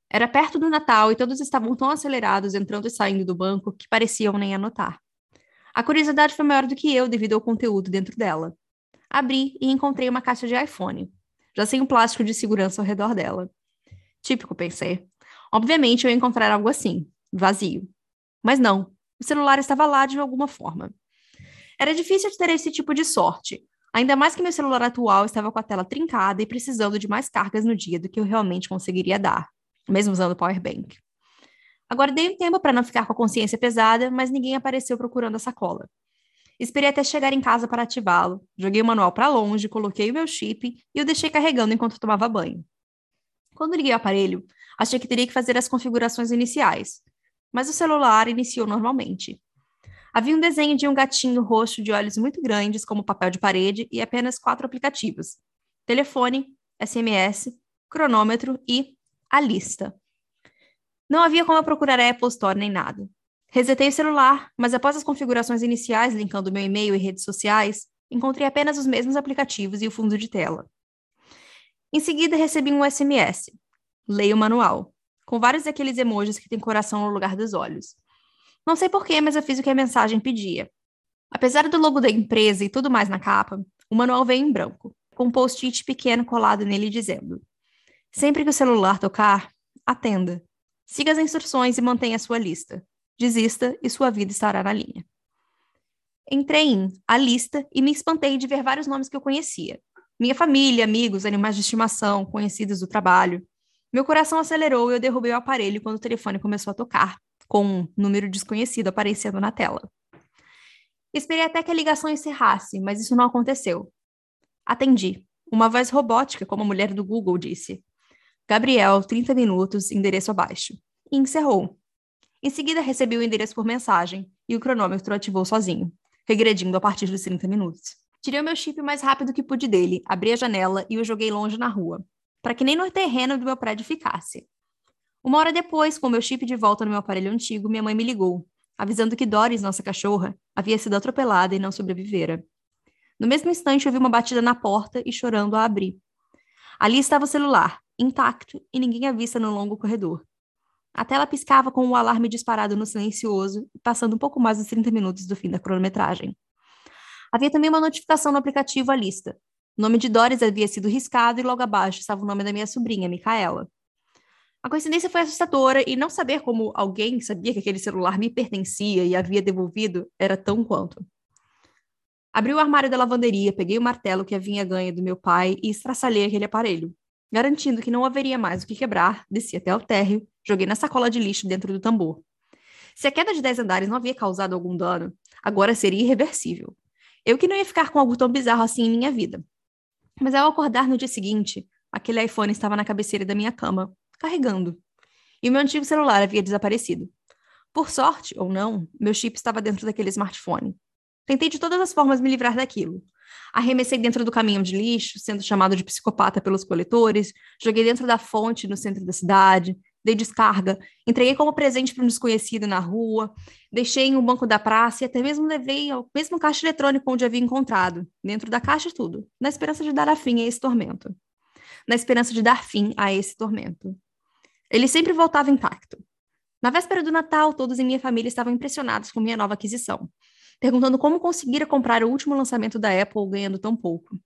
S1: Era perto do Natal e todos estavam tão acelerados entrando e saindo do banco que pareciam nem anotar. A curiosidade foi maior do que eu devido ao conteúdo dentro dela. Abri e encontrei uma caixa de iPhone, já sem o plástico de segurança ao redor dela. Típico, pensei. Obviamente eu ia encontrar algo assim, vazio. Mas não, o celular estava lá de alguma forma. Era difícil ter esse tipo de sorte, ainda mais que meu celular atual estava com a tela trincada e precisando de mais cargas no dia do que eu realmente conseguiria dar mesmo usando o power bank. Agora dei um tempo para não ficar com a consciência pesada, mas ninguém apareceu procurando a sacola. Esperei até chegar em casa para ativá-lo, joguei o manual para longe, coloquei o meu chip e o deixei carregando enquanto tomava banho. Quando liguei o aparelho, achei que teria que fazer as configurações iniciais, mas o celular iniciou normalmente. Havia um desenho de um gatinho roxo de olhos muito grandes, como papel de parede, e apenas quatro aplicativos: telefone, SMS, cronômetro e a lista. Não havia como eu procurar a Apple Store nem nada. Resetei o celular, mas após as configurações iniciais linkando meu e-mail e redes sociais, encontrei apenas os mesmos aplicativos e o fundo de tela. Em seguida, recebi um SMS. Leio o manual, com vários daqueles emojis que têm coração no lugar dos olhos. Não sei porquê, mas eu fiz o que a mensagem pedia. Apesar do logo da empresa e tudo mais na capa, o manual veio em branco, com um post-it pequeno colado nele dizendo: Sempre que o celular tocar, atenda. Siga as instruções e mantenha a sua lista. Desista e sua vida estará na linha. Entrei em a lista e me espantei de ver vários nomes que eu conhecia. Minha família, amigos, animais de estimação, conhecidos do trabalho. Meu coração acelerou e eu derrubei o aparelho quando o telefone começou a tocar, com um número desconhecido aparecendo na tela. Esperei até que a ligação encerrasse, mas isso não aconteceu. Atendi. Uma voz robótica, como a mulher do Google disse. Gabriel, 30 minutos, endereço abaixo. E encerrou. Em seguida, recebi o endereço por mensagem e o cronômetro ativou sozinho, regredindo a partir dos 30 minutos. Tirei o meu chip o mais rápido que pude dele, abri a janela e o joguei longe na rua, para que nem no terreno do meu prédio ficasse. Uma hora depois, com meu chip de volta no meu aparelho antigo, minha mãe me ligou, avisando que Doris, nossa cachorra, havia sido atropelada e não sobrevivera. No mesmo instante, ouvi uma batida na porta e chorando a abrir. Ali estava o celular, intacto e ninguém à vista no longo corredor. A tela piscava com o alarme disparado no silencioso, passando um pouco mais dos 30 minutos do fim da cronometragem. Havia também uma notificação no aplicativo A Lista. O nome de Doris havia sido riscado e logo abaixo estava o nome da minha sobrinha, Micaela. A coincidência foi assustadora e não saber como alguém sabia que aquele celular me pertencia e havia devolvido era tão quanto. Abri o armário da lavanderia, peguei o martelo que havia ganho do meu pai e estraçalhei aquele aparelho. Garantindo que não haveria mais o que quebrar, desci até o térreo Joguei na sacola de lixo dentro do tambor. Se a queda de 10 andares não havia causado algum dano, agora seria irreversível. Eu que não ia ficar com algo tão bizarro assim em minha vida. Mas ao acordar no dia seguinte, aquele iPhone estava na cabeceira da minha cama, carregando. E meu antigo celular havia desaparecido. Por sorte, ou não, meu chip estava dentro daquele smartphone. Tentei de todas as formas me livrar daquilo. Arremessei dentro do caminhão de lixo, sendo chamado de psicopata pelos coletores, joguei dentro da fonte no centro da cidade, dei descarga, entreguei como presente para um desconhecido na rua, deixei em um banco da praça e até mesmo levei ao mesmo caixa eletrônico onde havia encontrado, dentro da caixa tudo, na esperança de dar fim a esse tormento. Na esperança de dar fim a esse tormento. Ele sempre voltava intacto. Na véspera do Natal, todos em minha família estavam impressionados com minha nova aquisição, perguntando como conseguira comprar o último lançamento da Apple ganhando tão pouco.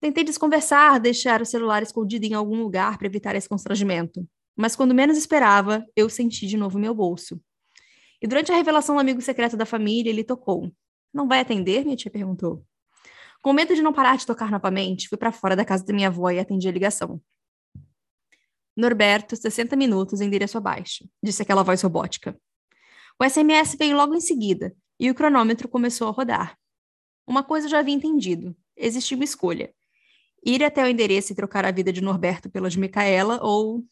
S1: Tentei desconversar, deixar o celular escondido em algum lugar para evitar esse constrangimento, mas quando menos esperava, eu senti de novo meu bolso. E durante a revelação do amigo secreto da família, ele tocou. Não vai atender? Minha tia perguntou. Com medo de não parar de tocar novamente, fui para fora da casa da minha avó e atendi a ligação. Norberto, 60 minutos, endereço abaixo, disse aquela voz robótica. O SMS veio logo em seguida e o cronômetro começou a rodar. Uma coisa eu já havia entendido: existia uma escolha. Ir até o endereço e trocar a vida de Norberto pela de Micaela ou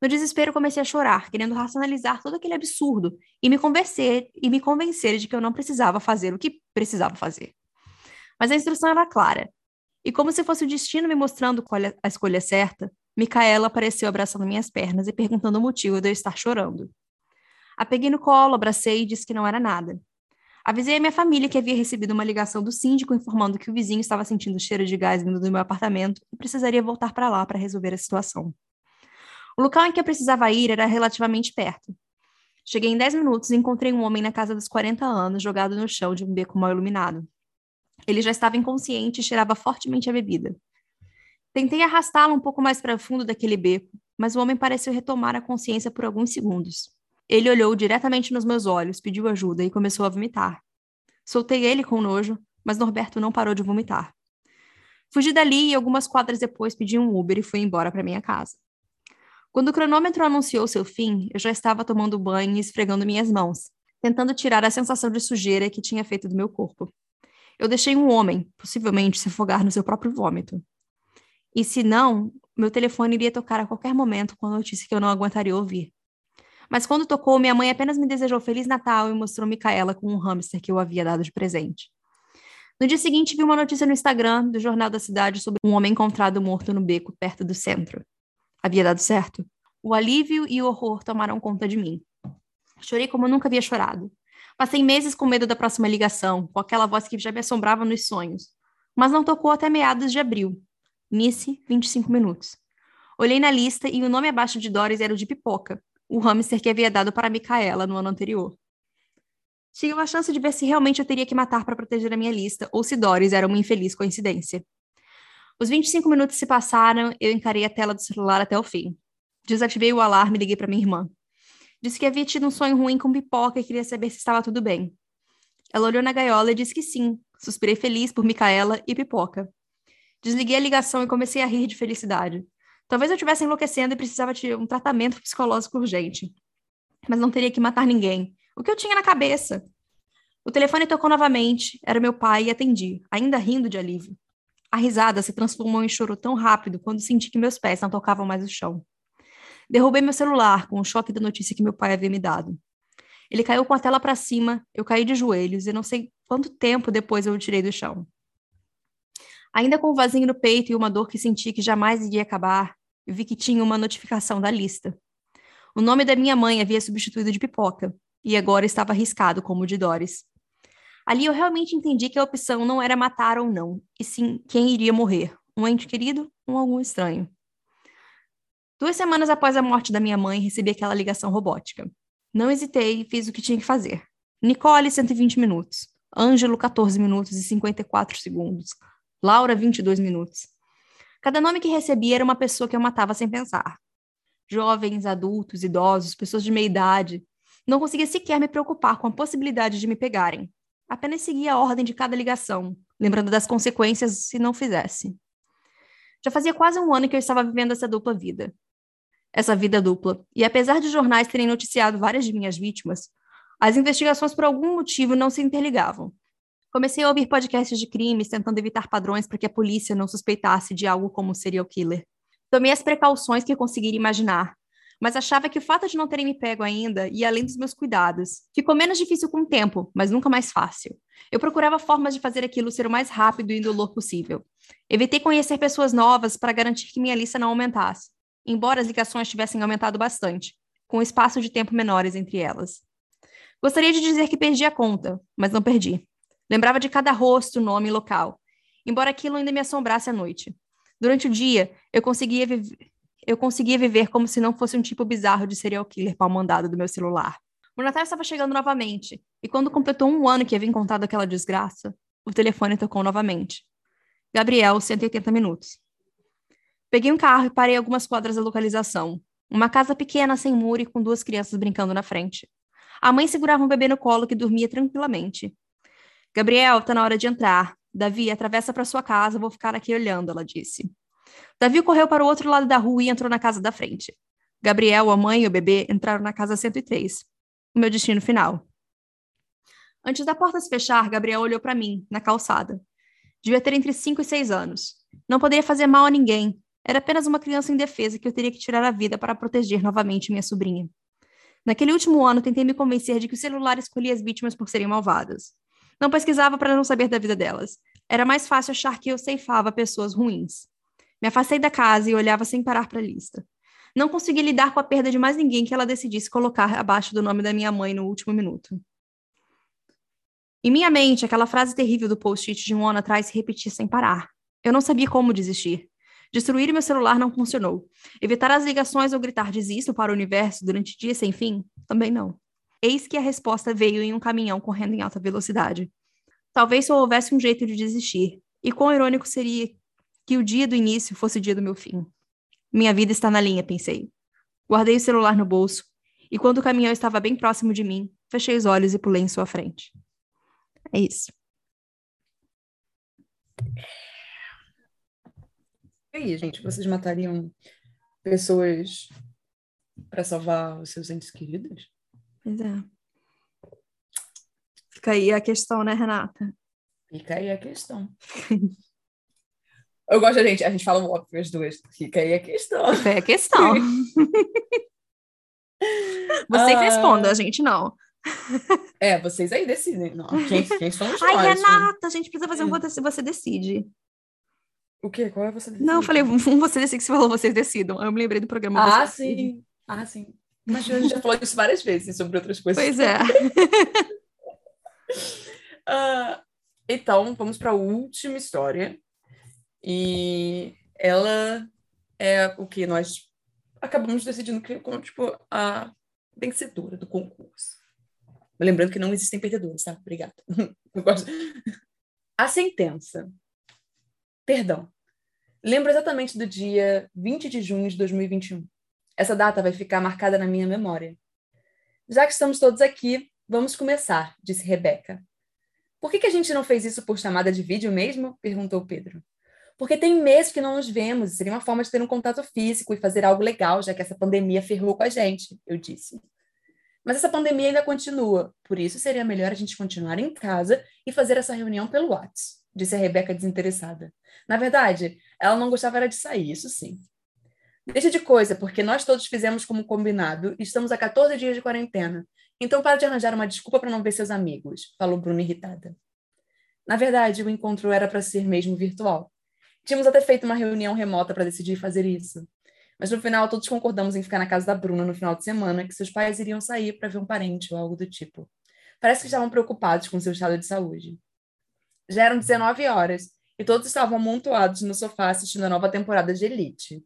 S1: no desespero, comecei a chorar, querendo racionalizar todo aquele absurdo e me convencer e me convencer de que eu não precisava fazer o que precisava fazer. Mas a instrução era clara. E como se fosse o destino me mostrando qual é a escolha certa, Micaela apareceu abraçando minhas pernas e perguntando o motivo de eu estar chorando. A peguei no colo, abracei e disse que não era nada. Avisei a minha família que havia recebido uma ligação do síndico informando que o vizinho estava sentindo cheiro de gás vindo do meu apartamento e precisaria voltar para lá para resolver a situação. O local em que eu precisava ir era relativamente perto. Cheguei em 10 minutos e encontrei um homem na casa dos 40 anos, jogado no chão de um beco mal iluminado. Ele já estava inconsciente e cheirava fortemente a bebida. Tentei arrastá-lo um pouco mais para o fundo daquele beco, mas o homem pareceu retomar a consciência por alguns segundos. Ele olhou diretamente nos meus olhos, pediu ajuda e começou a vomitar. Soltei ele com nojo, mas Norberto não parou de vomitar. Fugi dali e algumas quadras depois pedi um Uber e fui embora para minha casa. Quando o cronômetro anunciou seu fim, eu já estava tomando banho e esfregando minhas mãos, tentando tirar a sensação de sujeira que tinha feito do meu corpo. Eu deixei um homem, possivelmente, se afogar no seu próprio vômito. E se não, Meu telefone iria tocar a qualquer momento com a notícia que eu não aguentaria ouvir. Mas quando tocou, minha mãe apenas me desejou Feliz Natal e mostrou Micaela com um hamster que eu havia dado de presente. No dia seguinte, vi uma notícia no Instagram do Jornal da Cidade sobre um homem encontrado morto no beco perto do centro. Havia dado certo? O alívio e o horror tomaram conta de mim. Chorei como nunca havia chorado. Passei meses com medo da próxima ligação, com aquela voz que já me assombrava nos sonhos. Mas não tocou até meados de abril. Nice, 25 minutos. Olhei na lista e o nome abaixo de Doris era o de Pipoca, o hamster que havia dado para Micaela no ano anterior. Tinha uma chance de ver se realmente eu teria que matar para proteger a minha lista, ou se Doris era uma infeliz coincidência. Os 25 minutos se passaram, eu encarei a tela do celular até o fim. Desativei o alarme e liguei para minha irmã. Disse que havia tido um sonho ruim com pipoca e queria saber se estava tudo bem. Ela olhou na gaiola e disse que sim. Suspirei feliz por Micaela e pipoca. Desliguei a ligação e comecei a rir de felicidade. Talvez eu estivesse enlouquecendo e precisava de um tratamento psicológico urgente. Mas não teria que matar ninguém. O que eu tinha na cabeça? O telefone tocou novamente. Era meu pai e atendi, ainda rindo de alívio. A risada se transformou em choro tão rápido quando senti que meus pés não tocavam mais o chão. Derrubei meu celular com o choque da notícia que meu pai havia me dado. Ele caiu com a tela para cima, eu caí de joelhos e não sei quanto tempo depois eu o tirei do chão. Ainda com um vazio no peito e uma dor que senti que jamais iria acabar, vi que tinha uma notificação da lista. O nome da minha mãe havia substituído de pipoca, e agora estava arriscado como o de Doris. Ali eu realmente entendi que a opção não era matar ou não, e sim quem iria morrer, um ente querido ou algum estranho. Duas semanas após a morte da minha mãe, recebi aquela ligação robótica. Não hesitei e fiz o que tinha que fazer. Nicole, 120 minutos. Ângelo, 14 minutos e 54 segundos. Laura, 22 minutos. Cada nome que recebi era uma pessoa que eu matava sem pensar. Jovens, adultos, idosos, pessoas de meia idade. Não conseguia sequer me preocupar com a possibilidade de me pegarem. Apenas seguia a ordem de cada ligação, lembrando das consequências se não fizesse. Já fazia quase um ano que eu estava vivendo essa dupla vida. Essa vida dupla. E apesar de jornais terem noticiado várias de minhas vítimas, as investigações por algum motivo não se interligavam. Comecei a ouvir podcasts de crimes, tentando evitar padrões para que a polícia não suspeitasse de algo como um serial killer. Tomei as precauções que conseguiria imaginar, mas achava que o fato de não terem me pego ainda ia além dos meus cuidados. Ficou menos difícil com o tempo, mas nunca mais fácil. Eu procurava formas de fazer aquilo ser o mais rápido e indolor possível. Evitei conhecer pessoas novas para garantir que minha lista não aumentasse, embora as ligações tivessem aumentado bastante, com espaço de tempo menores entre elas. Gostaria de dizer que perdi a conta, mas não perdi. Lembrava de cada rosto, nome e local, embora aquilo ainda me assombrasse à noite. Durante o dia, eu conseguia, eu conseguia viver como se não fosse um tipo bizarro de serial killer palmandado do meu celular. O Natal estava chegando novamente, e quando completou um ano que havia encontrado aquela desgraça, o telefone tocou novamente. Gabriel, 180 minutos. Peguei um carro e parei algumas quadras da localização. Uma casa pequena, sem muro e com duas crianças brincando na frente. A mãe segurava um bebê no colo que dormia tranquilamente. Gabriel, tá na hora de entrar. Davi, atravessa para sua casa, vou ficar aqui olhando, ela disse. Davi correu para o outro lado da rua e entrou na casa da frente. Gabriel, a mãe e o bebê entraram na casa 103, o meu destino final. Antes da porta se fechar, Gabriel olhou para mim, na calçada. Devia ter entre 5 e 6 anos. Não poderia fazer mal a ninguém. Era apenas uma criança indefesa que eu teria que tirar a vida para proteger novamente minha sobrinha. Naquele último ano, tentei me convencer de que o celular escolhia as vítimas por serem malvadas. Não pesquisava para não saber da vida delas. Era mais fácil achar que eu ceifava pessoas ruins. Me afastei da casa e olhava sem parar para a lista. Não consegui lidar com a perda de mais ninguém que ela decidisse colocar abaixo do nome da minha mãe no último minuto. Em minha mente, aquela frase terrível do post-it de um ano atrás se repetia sem parar. Eu não sabia como desistir. Destruir meu celular não funcionou. Evitar as ligações ou gritar desisto para o universo durante dias sem fim? Também não. Eis que a resposta veio em um caminhão correndo em alta velocidade. Talvez só houvesse um jeito de desistir, e quão irônico seria que o dia do início fosse o dia do meu fim. Minha vida está na linha, pensei. Guardei o celular no bolso, e quando o caminhão estava bem próximo de mim, fechei os olhos e pulei em sua frente. É isso.
S2: E aí, gente, vocês matariam pessoas para salvar os seus entes queridos?
S1: Pois é. Fica aí a questão, né, Renata?
S2: Fica aí a questão. Eu gosto, a gente, a gente fala o óbvio as duas. Fica aí a questão.
S1: Fica aí a questão. Vocês
S2: Ah.
S1: respondam, a gente não.
S2: É, vocês aí decidem. Não, quem, quem somos
S1: Ai,
S2: nós?
S1: Renata, a gente precisa fazer um você, você decide.
S2: O quê? Qual é você?
S1: Não, eu falei, um você decide que você falou, vocês decidam. Eu me lembrei do programa.
S2: Ah,
S1: Você Decide.
S2: sim. Ah, sim. Mas a gente já falou isso várias vezes sobre outras coisas.
S1: Pois é.
S2: Ah, então, vamos para a última história. E ela é o que nós acabamos decidindo que como, tipo, a vencedora do concurso. Lembrando que não existem perdedores, tá? Obrigada. A sentença. Perdão. Lembro exatamente do dia 20 de junho de 2021. Essa data vai ficar marcada na minha memória. Já que estamos todos aqui, vamos começar, disse Rebeca. Por que, que a gente não fez isso por chamada de vídeo mesmo? perguntou Pedro. Porque tem meses que não nos vemos, seria uma forma de ter um contato físico e fazer algo legal, já que essa pandemia ferrou com a gente, eu disse. Mas essa pandemia ainda continua, por isso seria melhor a gente continuar em casa e fazer essa reunião pelo WhatsApp, disse a Rebeca desinteressada. Na verdade, ela não gostava era de sair, isso sim. Deixa de coisa, porque nós todos fizemos como combinado e estamos a 14 dias de quarentena. Então para de arranjar uma desculpa para não ver seus amigos, falou Bruna irritada. Na verdade, o encontro era para ser mesmo virtual. Tínhamos até feito uma reunião remota para decidir fazer isso. Mas no final, todos concordamos em ficar na casa da Bruna no final de semana, que seus pais iriam sair para ver um parente ou algo do tipo. Parece que estavam preocupados com seu estado de saúde. Já eram 19 horas e todos estavam amontoados no sofá assistindo a nova temporada de Elite.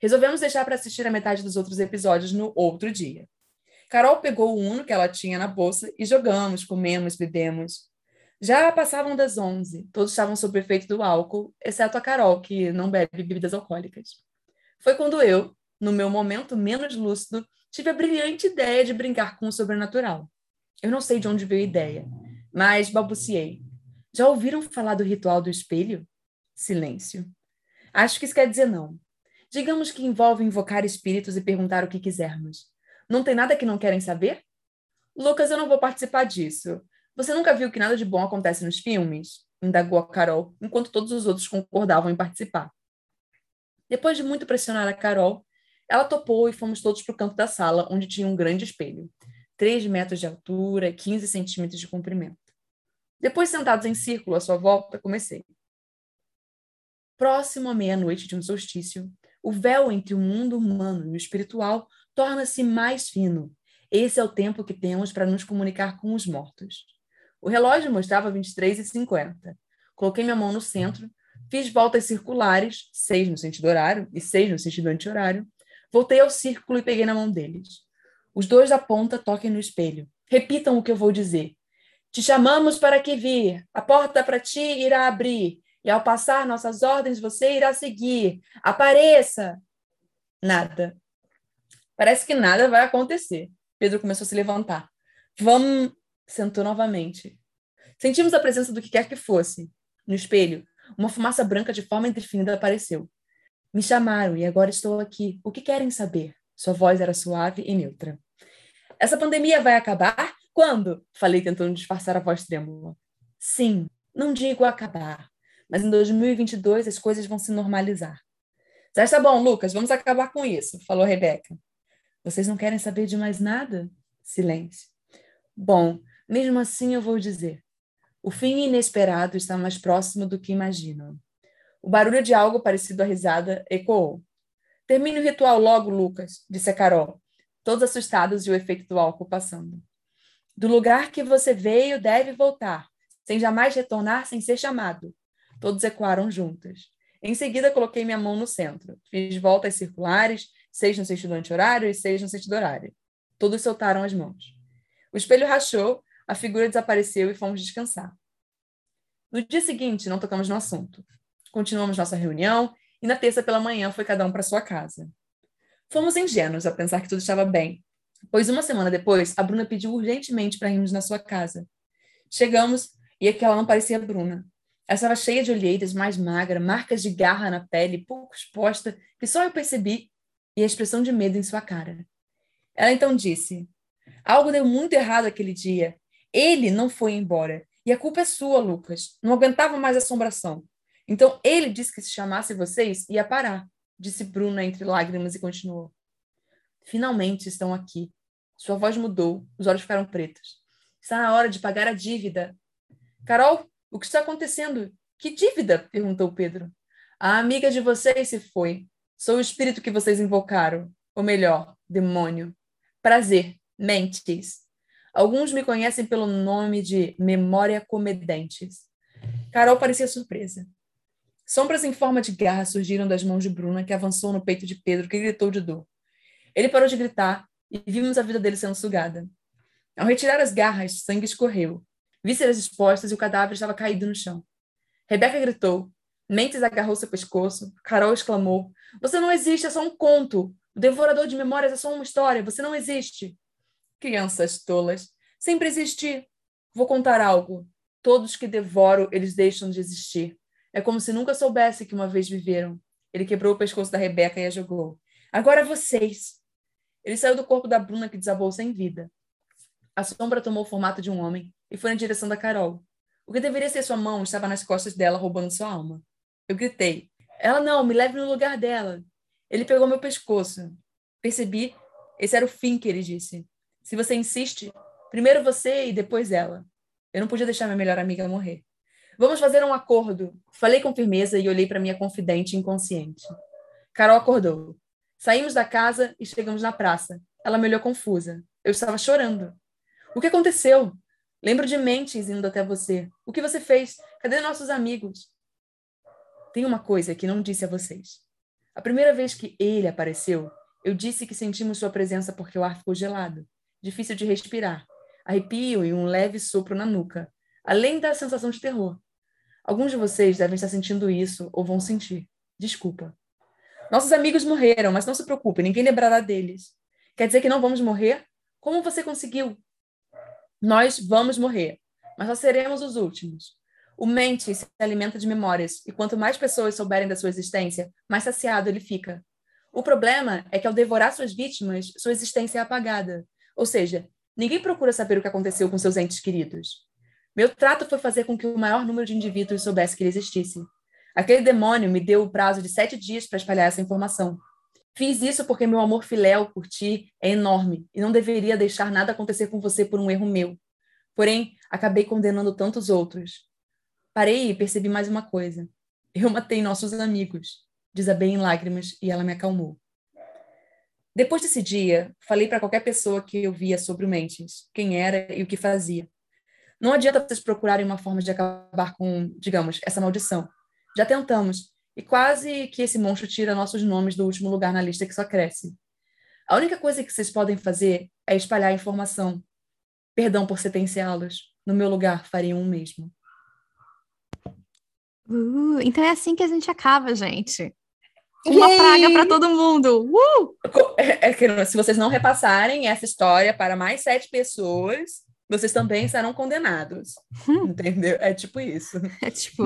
S2: Resolvemos deixar para assistir a metade dos outros episódios no outro dia. Carol pegou o Uno que ela tinha na bolsa e jogamos, comemos, bebemos. Já passavam das 11, todos estavam sob o efeito do álcool, exceto a Carol, que não bebe bebidas alcoólicas. Foi quando eu, no meu momento menos lúcido, tive a brilhante ideia de brincar com o sobrenatural. Eu não sei de onde veio a ideia, mas balbuciei. Já ouviram falar do ritual do espelho? Silêncio. Acho que isso quer dizer não. Digamos que envolve invocar espíritos e perguntar o que quisermos. Não tem nada que não querem saber? Lucas, eu não vou participar disso. Você nunca viu que nada de bom acontece nos filmes? Indagou a Carol, enquanto todos os outros concordavam em participar. Depois de muito pressionar a Carol, ela topou e fomos todos para o canto da sala, onde tinha um grande espelho. 3 metros de altura, 15 centímetros de comprimento. Depois, sentados em círculo à sua volta, comecei. Próximo à meia-noite de um solstício, o véu entre o mundo humano e o espiritual torna-se mais fino. Esse é o tempo que temos para nos comunicar com os mortos. O relógio mostrava 23 e 50. Coloquei minha mão no centro, fiz voltas circulares, seis no sentido horário e seis no sentido anti-horário. Voltei ao círculo e peguei na mão deles. Os dois da ponta toquem no espelho. Repitam o que eu vou dizer. Te chamamos para que vir. A porta para ti irá abrir. E ao passar nossas ordens, você irá seguir. Apareça! Nada. Parece que nada vai acontecer. Pedro começou a se levantar. Vamos. Sentou novamente. Sentimos a presença do que quer que fosse. No espelho, uma fumaça branca de forma indefinida apareceu. Me chamaram e agora estou aqui. O que querem saber? Sua voz era suave e neutra. Essa pandemia vai acabar? Quando? Falei tentando disfarçar a voz trêmula. Sim, não digo acabar, mas em 2022 as coisas vão se normalizar. Já está bom, Lucas, vamos acabar com isso, falou Rebeca. Vocês não querem saber de mais nada? Silêncio. Bom, mesmo assim eu vou dizer. O fim inesperado está mais próximo do que imaginam. O barulho de algo parecido à risada ecoou. Termine o ritual logo, Lucas, disse a Carol, todos assustados e o efeito do álcool passando. Do lugar que você veio, deve voltar, sem jamais retornar sem ser chamado. Todos ecoaram juntas. Em seguida, coloquei minha mão no centro. Fiz voltas circulares, seis no sentido anti-horário e seis no sentido horário. Todos soltaram as mãos. O espelho rachou, a figura desapareceu e fomos descansar. No dia seguinte, não tocamos no assunto. Continuamos nossa reunião e na terça pela manhã foi cada um para sua casa. Fomos ingênuos a pensar que tudo estava bem, pois uma semana depois, a Bruna pediu urgentemente para irmos na sua casa. Chegamos e aquela não parecia Bruna. Ela estava cheia de olheiras, mais magra, marcas de garra na pele, pouco exposta, que só eu percebi, e a expressão de medo em sua cara. Ela então disse: Algo deu muito errado aquele dia. Ele não foi embora. E a culpa é sua, Lucas. Não aguentava mais assombração. Então ele disse que se chamasse vocês, ia parar, disse Bruna entre lágrimas e continuou. Finalmente estão aqui. Sua voz mudou, os olhos ficaram pretos. Está na hora de pagar a dívida. Carol, o que está acontecendo? Que dívida? perguntou Pedro. A amiga de vocês se foi. Sou o espírito que vocês invocaram. Ou melhor, demônio. Prazer, mentes. Alguns me conhecem pelo nome de Memória Comedentes. Carol parecia surpresa. Sombras em forma de garra surgiram das mãos de Bruna, que avançou no peito de Pedro, que gritou de dor. Ele parou de gritar e vimos a vida dele sendo sugada. Ao retirar as garras, sangue escorreu. Vísceras expostas e o cadáver estava caído no chão. Rebeca gritou. Mentes agarrou seu pescoço. Carol exclamou: Você não existe, é só um conto. O devorador de memórias é só uma história. Você não existe. Crianças tolas. Sempre existi. Vou contar algo. Todos que devoro, eles deixam de existir. É como se nunca soubesse que uma vez viveram. Ele quebrou o pescoço da Rebeca e a jogou. Agora vocês. Ele saiu do corpo da Bruna, que desabou sem vida. A sombra tomou o formato de um homem e foi na direção da Carol. O que deveria ser sua mão estava nas costas dela, roubando sua alma. Eu gritei: Ela não, me leve no lugar dela. Ele pegou meu pescoço. Percebi, esse era o fim que ele disse. Se você insiste, primeiro você e depois ela. Eu não podia deixar minha melhor amiga morrer. Vamos fazer um acordo. Falei com firmeza e olhei para minha confidente inconsciente. Carol acordou. Saímos da casa e chegamos na praça. Ela me olhou confusa. Eu estava chorando. O que aconteceu? Lembro de mentes indo até você. O que você fez? Cadê nossos amigos? Tem uma coisa que não disse a vocês. A primeira vez que ele apareceu, eu disse que sentimos sua presença porque o ar ficou gelado, difícil de respirar, arrepio e um leve sopro na nuca, além da sensação de terror. Alguns de vocês devem estar sentindo isso ou vão sentir. Desculpa. Nossos amigos morreram, mas não se preocupe, ninguém lembrará deles. Quer dizer que não vamos morrer? Como você conseguiu? Nós vamos morrer, mas nós seremos os últimos. O mente se alimenta de memórias, e quanto mais pessoas souberem da sua existência, mais saciado ele fica. O problema é que ao devorar suas vítimas, sua existência é apagada. Ou seja, ninguém procura saber o que aconteceu com seus entes queridos. Meu trato foi fazer com que o maior número de indivíduos soubesse que ele existisse. Aquele demônio me deu o prazo de sete dias para espalhar essa informação. Fiz isso porque meu amor filéu por ti é enorme e não deveria deixar nada acontecer com você por um erro meu. Porém, acabei condenando tantos outros. Parei e percebi mais uma coisa. Eu matei nossos amigos. Desabei em lágrimas e ela me acalmou. Depois desse dia, falei para qualquer pessoa que eu via sobre o Mentes, quem era e o que fazia. Não adianta vocês procurarem uma forma de acabar com, digamos, essa maldição. Já tentamos, e quase que esse monstro tira nossos nomes do último lugar na lista que só cresce. A única coisa que vocês podem fazer é espalhar a informação. Perdão por sentenciá-los. No meu lugar, fariam o mesmo.
S1: Uh, então é assim que a gente acaba, gente. Uma Yay! praga para todo mundo. Uh!
S2: É, é que se vocês não repassarem essa história para mais sete pessoas, vocês também serão condenados. Hum. Entendeu? É tipo isso.
S1: É tipo,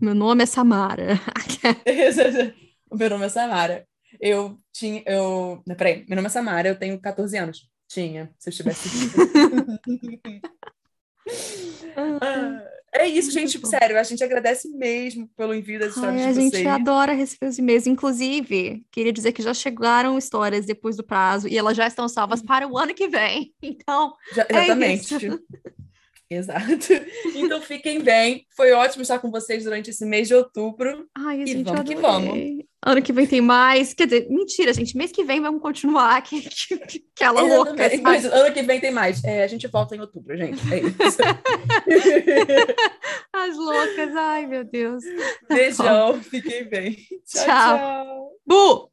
S1: meu nome é Samara.
S2: o meu nome é Samara. Eu tinha. Eu... Peraí, meu nome é Samara, eu tenho 14 anos. Tinha, se eu estivesse ah, é isso, gente. Tipo, sério, a gente agradece mesmo pelo envio das histórias Ai,
S1: de vocês. A gente adora receber os e-mails. Inclusive, queria dizer que já chegaram histórias depois do prazo e elas já estão salvas para o ano que vem. Então, já,
S2: é exatamente. É Exato. Então fiquem bem. Foi ótimo estar com vocês durante esse mês de outubro.
S1: Ai, a gente e vamos adorei. que vamos. Ano que vem tem mais. Quer dizer, mentira, gente. Mês que vem vamos continuar. Que, que, aquela louca.
S2: Mas ano que vem tem mais. É, a gente volta em outubro, gente. É isso.
S1: As loucas. Ai, meu Deus.
S2: Beijão. Fiquem bem. tchau. tchau. tchau.
S1: Bu!